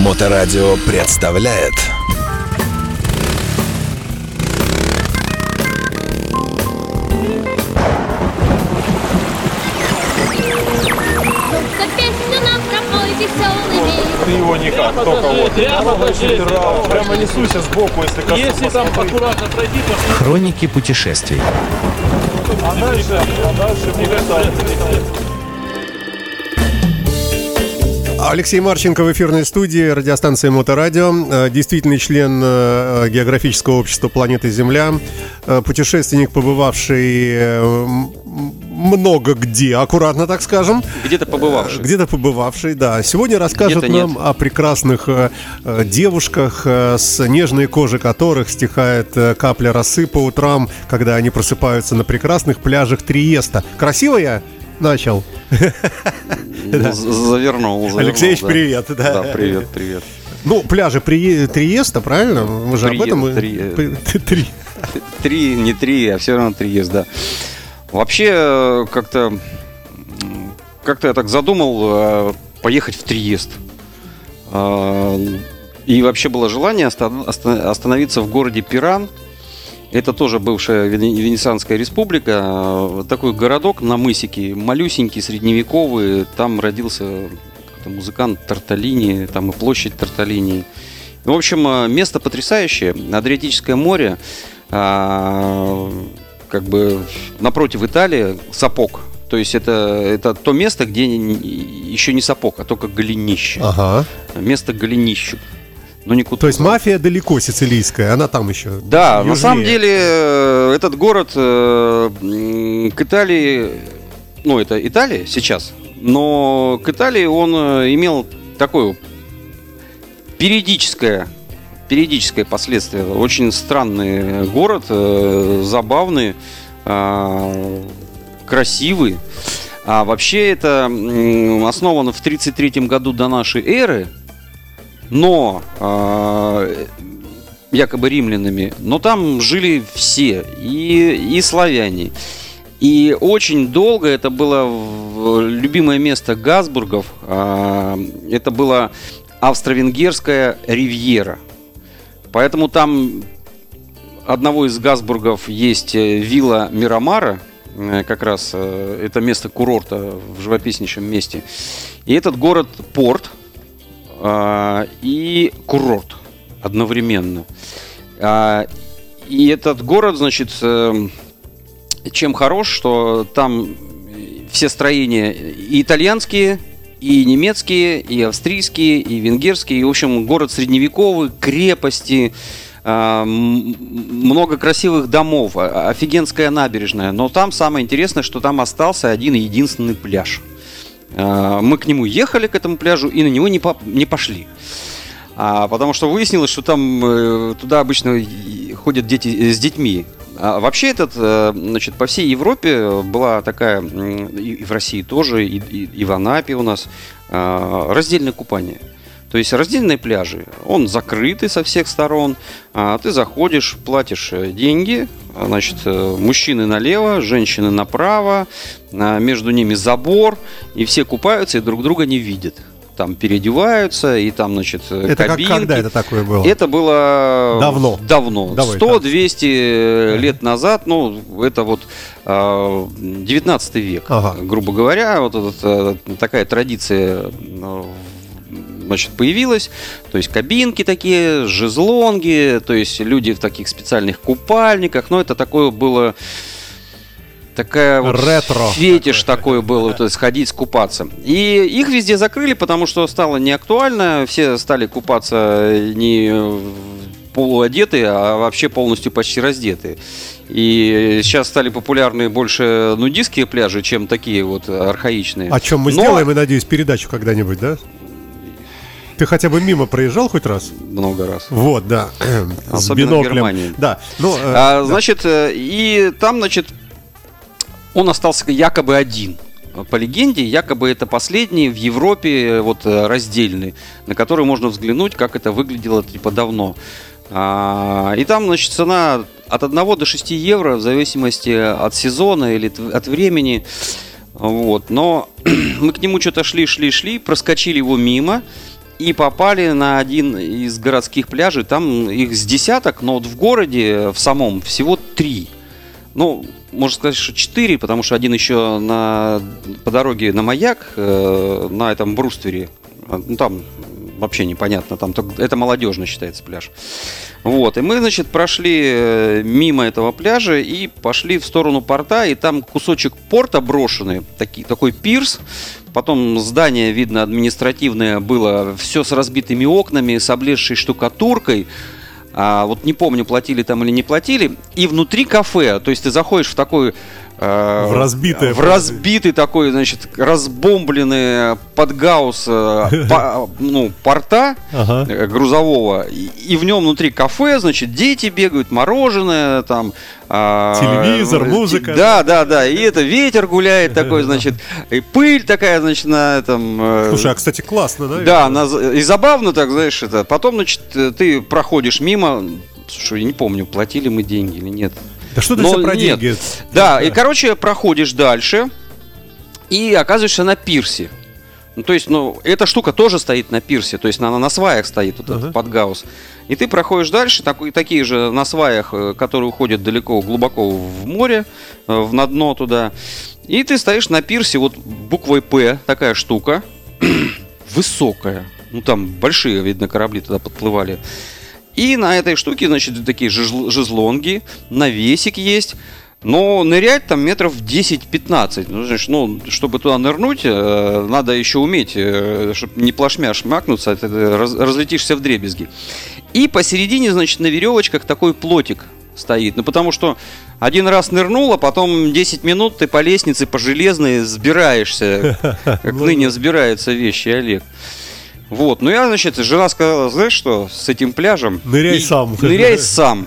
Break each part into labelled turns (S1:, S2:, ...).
S1: Моторадио представляет.
S2: Ты его никак, только вот. Прямо, прямо несуйся сбоку, если коснусь.
S3: Если там аккуратно пройти, то
S4: Хроники путешествий.
S2: А дальше, а дальше не касается.
S5: Алексей Марченко в эфирной студии радиостанции Моторадио, э, действительный член э, географического общества планеты Земля, э, путешественник, побывавший э, много где, аккуратно так скажем.
S6: Где-то побывавший.
S5: Где-то побывавший, да. Сегодня расскажет нам о прекрасных э, э, девушках, э, с нежной кожей которых стихает э, капля росы по утрам, когда они просыпаются на прекрасных пляжах Триеста. Красиво я начал?
S6: Ну, Завернул.
S5: Алексеевич, привет, да.
S6: Привет, привет.
S5: Ну, пляжи При... Триеста, правильно? Мы же об
S6: Триест,
S5: этом...
S6: Три- э,
S5: Три.
S6: Не три, а все равно три да. Вообще, э, как-то как-то я так задумал э, поехать в Триест. И вообще было желание оста- оста- остановиться в городе Пиран. Это тоже бывшая Вене- Венецианская республика. Э, Такой городок на мысике, малюсенький, средневековый. Там родился музыкант Тарталини, там и площадь Тарталини. В общем, э, место потрясающее. Адриатическое море, а, как бы напротив Италии, сапог. То есть это, это то место, где еще не сапог, а только голенище.
S5: Ага.
S6: Место голенищу. Ну, никуда.
S5: То есть мафия далеко сицилийская, она там еще.
S6: Да, на
S5: южнее.
S6: самом деле э, этот город э, к Италии, ну это Италия сейчас, но к Италии он э, имел такое периодическое, периодическое последствие. Очень странный город, э, забавный, а, красивый. А вообще это основано в 33 году до нашей эры, но а, якобы римлянами, но там жили все, и, и славяне. И очень долго это было любимое место Газбургов. а, Это была австро-венгерская ривьера. Поэтому там одного из Газбургов есть э, вилла Мирамара, э, как раз э, это место курорта в живописнейшем месте. И этот город порт и курорт одновременно. А, И этот город, значит, э, чем хорош, что там все строения и итальянские, и немецкие, и австрийские, и венгерские. И, в общем, город средневековый, крепости, а, много красивых домов, а- офигенская набережная. Но там самое интересное, что там остался один единственный пляж. А, Мы к нему ехали, к этому пляжу, и на него не, по- не пошли. А, потому что выяснилось, что там э, туда обычно ходят дети с детьми. А вообще этот, э, значит, по всей Европе была такая, и в России тоже, и, и- и в Анапе у нас, раздельное купание. То есть раздельные пляжи, он закрытый со всех сторон, а ты заходишь, платишь э, деньги, значит, э, мужчины налево, женщины направо, между ними забор, и все купаются и друг друга не видят. Там переодеваются, и там, значит, э,
S5: Это как,
S6: кабинки.
S5: когда это такое было?
S6: Это было
S5: Давно.
S6: Давно.
S5: Давай,
S6: 100-200 лет назад, ну, это вот э, 19 век,
S5: Ага.
S6: грубо говоря, вот этот, э, такая традиция э, значит, появилась. То есть кабинки такие, жезлонги, то есть люди в таких специальных купальниках. Но это такое было такая вот
S5: Ретро.
S6: фетиш такой был, вот, сходить купаться. И их везде закрыли, потому что стало не актуально, все стали купаться не полуодетые, а вообще полностью почти раздетые. И сейчас стали популярны больше нудистские пляжи, чем такие вот архаичные.
S5: О чем мы
S6: Но-
S5: сделаем, и надеюсь, передачу когда-нибудь, да? Ты хотя бы мимо проезжал хоть раз?
S6: Много раз.
S5: Вот, да.
S6: Особенно в. Германии.
S5: Да. Ну, э,
S6: А, значит, э, и там, значит, он остался якобы один. По легенде, якобы это последний в Европе э, вот э, раздельный, на который можно взглянуть, как это выглядело типа давно. А, И там, значит, цена от 1 до 6 евро, в зависимости от сезона или от времени. Вот. Но мы к нему что-то шли, шли, шли, проскочили его мимо. И попали на один из городских пляжей. Там их с десяток, но вот в городе в самом всего три. Ну, можно сказать, что четыре, потому что один еще на, по дороге на маяк, э, на этом бруствере. Ну, там вообще непонятно, там только- это молодежно считается пляж. Вот, и мы, значит, прошли э, мимо этого пляжа и пошли в сторону порта, и там кусочек порта брошенный, таки, такой пирс, потом здание, видно, административное было, все с разбитыми окнами, с облезшей штукатуркой, а, вот не помню, платили там или не платили, и внутри кафе, то есть ты заходишь в такой... э,
S5: В разбитое
S6: В разбитый такой, значит, разбомбленный под гаусс э, по- ну, порта,
S5: Ага.
S6: э, грузового, и, и в нем внутри кафе, значит, дети бегают, мороженое, там... а,
S5: Телевизор,
S6: э,
S5: музыка.
S6: Да, да, да, и это ветер гуляет такой, значит, и пыль такая, значит, на этом... э,
S5: Слушай, а, кстати, классно, да?
S6: да, на- и забавно так, знаешь, это. Потом, значит, э, ты проходишь мимо, слушай, я не помню, платили мы деньги или нет.
S5: Да что ты все про
S6: нет.
S5: деньги?
S6: Да, и, короче, проходишь дальше и оказываешься на пирсе. Ну, то есть, ну, эта штука тоже стоит на пирсе, то есть она на сваях стоит, вот этот
S5: Ага.
S6: подгаус. И ты проходишь дальше, такой, такие же на сваях, э, которые уходят далеко, глубоко в море, э, в на дно туда. И ты стоишь на пирсе, вот буквой П, такая штука, высокая. Ну, там большие, видно, корабли туда подплывали. И на этой штуке, значит, такие жезл- жезлонги, навесик есть. Но нырять там метров 10-15. Ну, знаешь, ну, чтобы туда нырнуть, э, надо еще уметь, чтобы не плашмя шмакнуться, это, э, раз- разлетишься в дребезги. И посередине, значит, на веревочках такой плотик стоит. Ну, потому что один раз нырнул, а потом 10 минут ты по лестнице, по железной сбираешься, как ныне взбираются вещи, Олег. Вот, ну я, значит, жена сказала, знаешь что, с этим пляжем...
S5: Ныряй
S6: и-
S5: сам.
S6: Ныряй сам.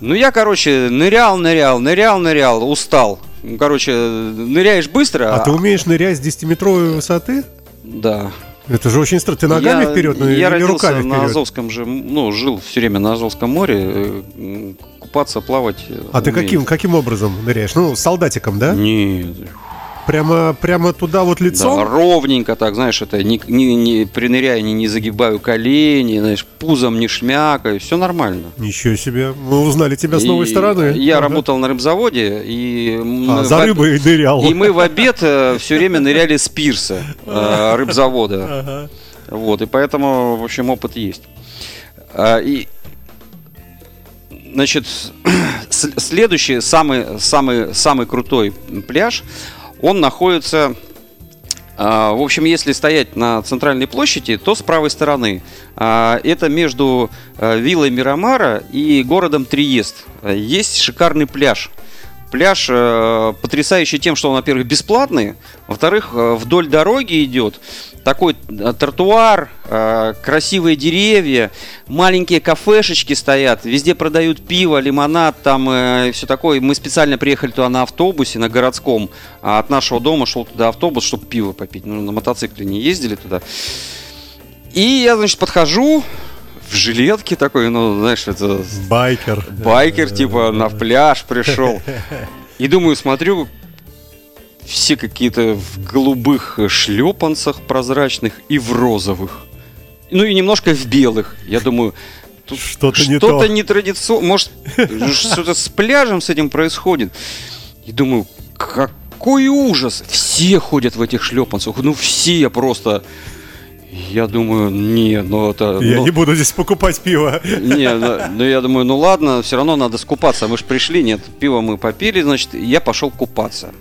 S6: Ну я, короче, нырял, нырял, нырял, нырял, устал. Ну, Короче, ныряешь быстро,
S5: А ты умеешь нырять с 10-метровой высоты?
S6: Да.
S5: Это же очень странно. Ты ногами
S6: Я-
S5: вперед, ну,
S6: Я
S5: или
S6: родился
S5: руками
S6: на
S5: вперед?
S6: Азовском же, ну, жил все время на Азовском море, э, купаться, плавать.
S5: А ты
S6: умею.
S5: каким, каким образом ныряешь? Ну, солдатиком, да?
S6: Нет,
S5: Прямо, прямо туда вот
S6: да,
S5: лицом?
S6: ровненько так, знаешь, это не, не, не при нырянии не загибаю колени, знаешь, пузом не шмякаю, все нормально.
S5: Ничего себе. Мы узнали тебя с новой
S6: И
S5: стороны.
S6: Я
S5: Ага.
S6: работал на рыбзаводе, и
S5: А, за
S6: в
S5: рыбой нырял.
S6: И мы в обед все время ныряли с пирса э, рыбзавода.
S5: Ага.
S6: Вот, и поэтому, в общем, опыт есть. А, И, значит, следующий, самый, самый, самый крутой пляж, он находится, а, в общем, если стоять на центральной площади, то с правой стороны. А, Это между а, виллой Мирамара и городом Триест. Есть шикарный пляж. Пляж э, потрясающий тем, что он, во-первых, бесплатный, во-вторых, э, вдоль дороги идет такой э, тротуар, э, красивые деревья, маленькие кафешечки стоят, везде продают пиво, лимонад, там э, все такое. Мы специально приехали туда на автобусе, на городском, а от нашего дома шел туда автобус, чтобы пиво попить. Ну, на мотоцикле не ездили туда. И я, значит, подхожу в жилетке такой, ну, знаешь, это
S5: Байкер.
S6: байкер, типа, на пляж пришел. И думаю, смотрю, все какие-то в голубых шлепанцах прозрачных и в розовых. Ну и немножко в белых. Я думаю, тут
S5: Что-то не
S6: что-то
S5: то.
S6: нетрадиционно. Может, что-то с пляжем с этим происходит. И думаю, какой ужас. Все ходят в этих шлепанцах. Ну все просто. Я думаю, не, ну это...
S5: Я
S6: ну,
S5: не буду здесь покупать пиво.
S6: не, ну, ну, я думаю, ну ладно, все равно надо скупаться. Мы же пришли, нет, пиво мы попили, значит, я пошел купаться.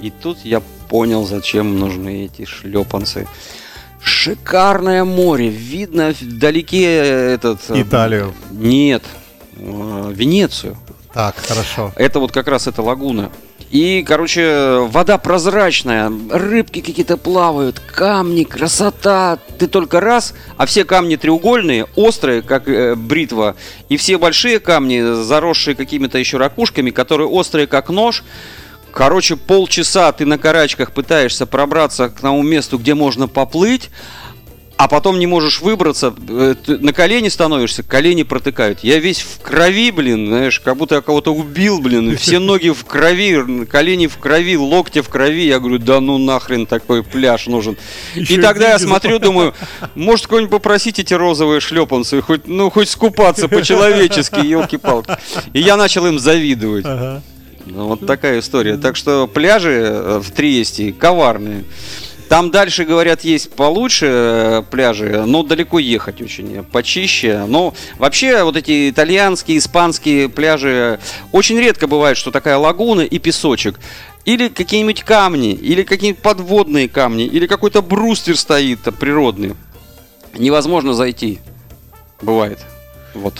S6: И тут я понял, зачем нужны эти шлепанцы. Шикарное море, видно вдалеке этот... э,
S5: Италию.
S6: Нет, э, Венецию.
S5: Так, хорошо.
S6: Это вот как раз эта лагуна. И, короче, вода прозрачная, рыбки какие-то плавают, камни, красота. Ты только раз, а все камни треугольные, острые, как э, бритва. И все большие камни, заросшие какими-то еще ракушками, которые острые, как нож. Короче, полчаса ты на карачках пытаешься пробраться к тому месту, где можно поплыть. а потом не можешь выбраться, э, на колени становишься, колени протыкают. Я весь в крови, блин, знаешь, как будто я кого-то убил, блин, все ноги в крови, колени в крови, локти в крови. Я говорю, да ну нахрен такой пляж нужен.
S5: Еще
S6: и
S5: и
S6: тогда я смотрю, думаю, может кого-нибудь попросить эти розовые шлепанцы, хоть, ну, хоть скупаться по-человечески, елки-палки. И я начал им завидовать.
S5: Ага.
S6: Ну, Вот такая история. Так что пляжи э, в Триесте коварные. Там дальше, говорят, есть получше э, пляжи, но далеко ехать очень, почище. Но вообще вот эти итальянские, испанские пляжи очень редко бывает, что такая лагуна и песочек. Или какие-нибудь камни, или какие-нибудь подводные камни, или какой-то брустер стоит природный. Невозможно зайти. Бывает. Вот.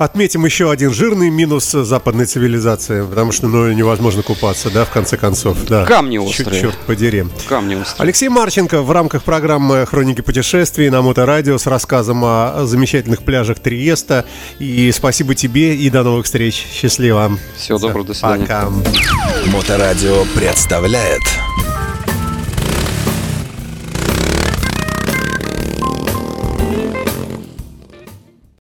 S5: Отметим еще один жирный минус западной цивилизации, потому что ну, невозможно купаться, да, в конце концов. Да.
S6: Камни острые.
S5: Черт подери.
S6: Камни острые.
S5: Алексей Марченко в рамках программы «Хроники путешествий» на Моторадио с рассказом о замечательных пляжах Триеста. И спасибо тебе и до новых встреч. Счастливо.
S6: Всего доброго, до свидания.
S5: Пока.
S1: Моторадио представляет